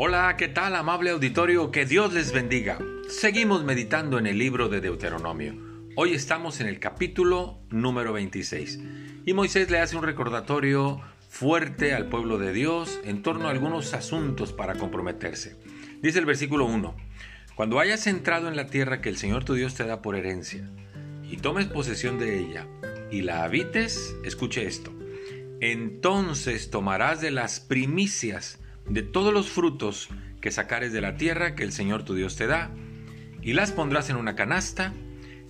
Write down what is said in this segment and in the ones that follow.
Hola, ¿qué tal amable auditorio? Que Dios les bendiga. Seguimos meditando en el libro de Deuteronomio. Hoy estamos en el capítulo número 26 y Moisés le hace un recordatorio fuerte al pueblo de Dios en torno a algunos asuntos para comprometerse. Dice el versículo 1, Cuando hayas entrado en la tierra que el Señor tu Dios te da por herencia y tomes posesión de ella y la habites, escuche esto, entonces tomarás de las primicias de todos los frutos que sacares de la tierra que el Señor tu Dios te da, y las pondrás en una canasta,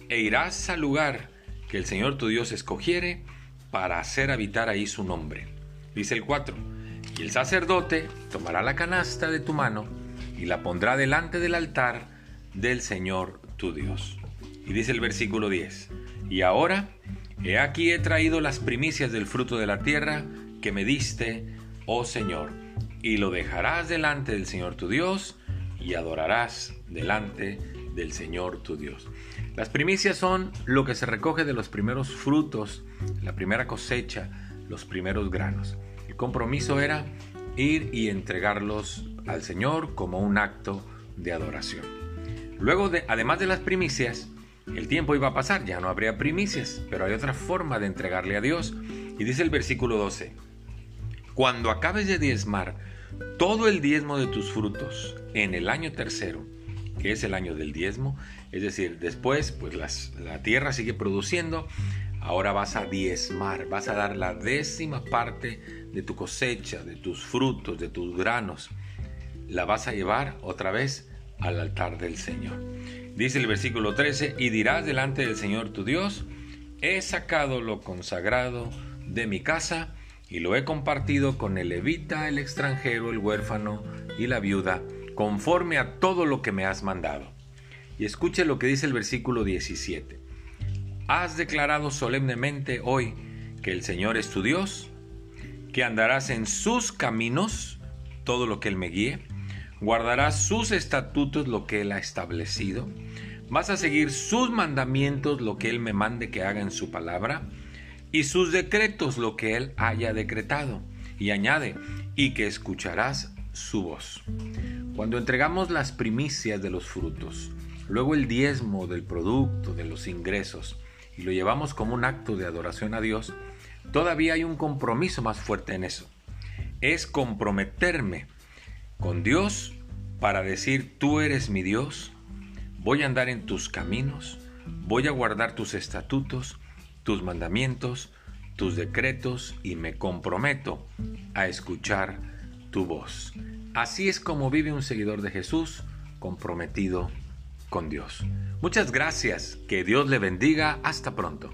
e irás al lugar que el Señor tu Dios escogiere para hacer habitar ahí su nombre. Dice el 4, y el sacerdote tomará la canasta de tu mano y la pondrá delante del altar del Señor tu Dios. Y dice el versículo 10, y ahora, he aquí he traído las primicias del fruto de la tierra que me diste, oh Señor y lo dejarás delante del Señor tu Dios y adorarás delante del Señor tu Dios. Las primicias son lo que se recoge de los primeros frutos, la primera cosecha, los primeros granos. El compromiso era ir y entregarlos al Señor como un acto de adoración. Luego, de, además de las primicias, el tiempo iba a pasar, ya no habría primicias, pero hay otra forma de entregarle a Dios. Y dice el versículo 12, cuando acabes de diezmar todo el diezmo de tus frutos en el año tercero, que es el año del diezmo, es decir, después pues la tierra sigue produciendo, ahora vas a diezmar, vas a dar la décima parte de tu cosecha, de tus frutos, de tus granos, la vas a llevar otra vez al altar del Señor. Dice el versículo 13, y dirás delante del Señor tu Dios, he sacado lo consagrado de mi casa, y lo he compartido con el levita, el extranjero, el huérfano y la viuda, conforme a todo lo que me has mandado. Y escuche lo que dice el versículo 17. Has declarado solemnemente hoy que el Señor es tu Dios, que andarás en sus caminos, todo lo que Él me guíe, guardarás sus estatutos, lo que Él ha establecido, vas a seguir sus mandamientos, lo que Él me mande que haga en su palabra, y sus decretos lo que él haya decretado. Y añade, y que escucharás su voz. Cuando entregamos las primicias de los frutos, luego el diezmo del producto, de los ingresos, y lo llevamos como un acto de adoración a Dios, todavía hay un compromiso más fuerte en eso. Es comprometerme con Dios para decir, tú eres mi Dios, voy a andar en tus caminos, voy a guardar tus estatutos, tus mandamientos, tus decretos y me comprometo a escuchar tu voz. Así es como vive un seguidor de Jesús comprometido con Dios. Muchas gracias, que Dios le bendiga, hasta pronto.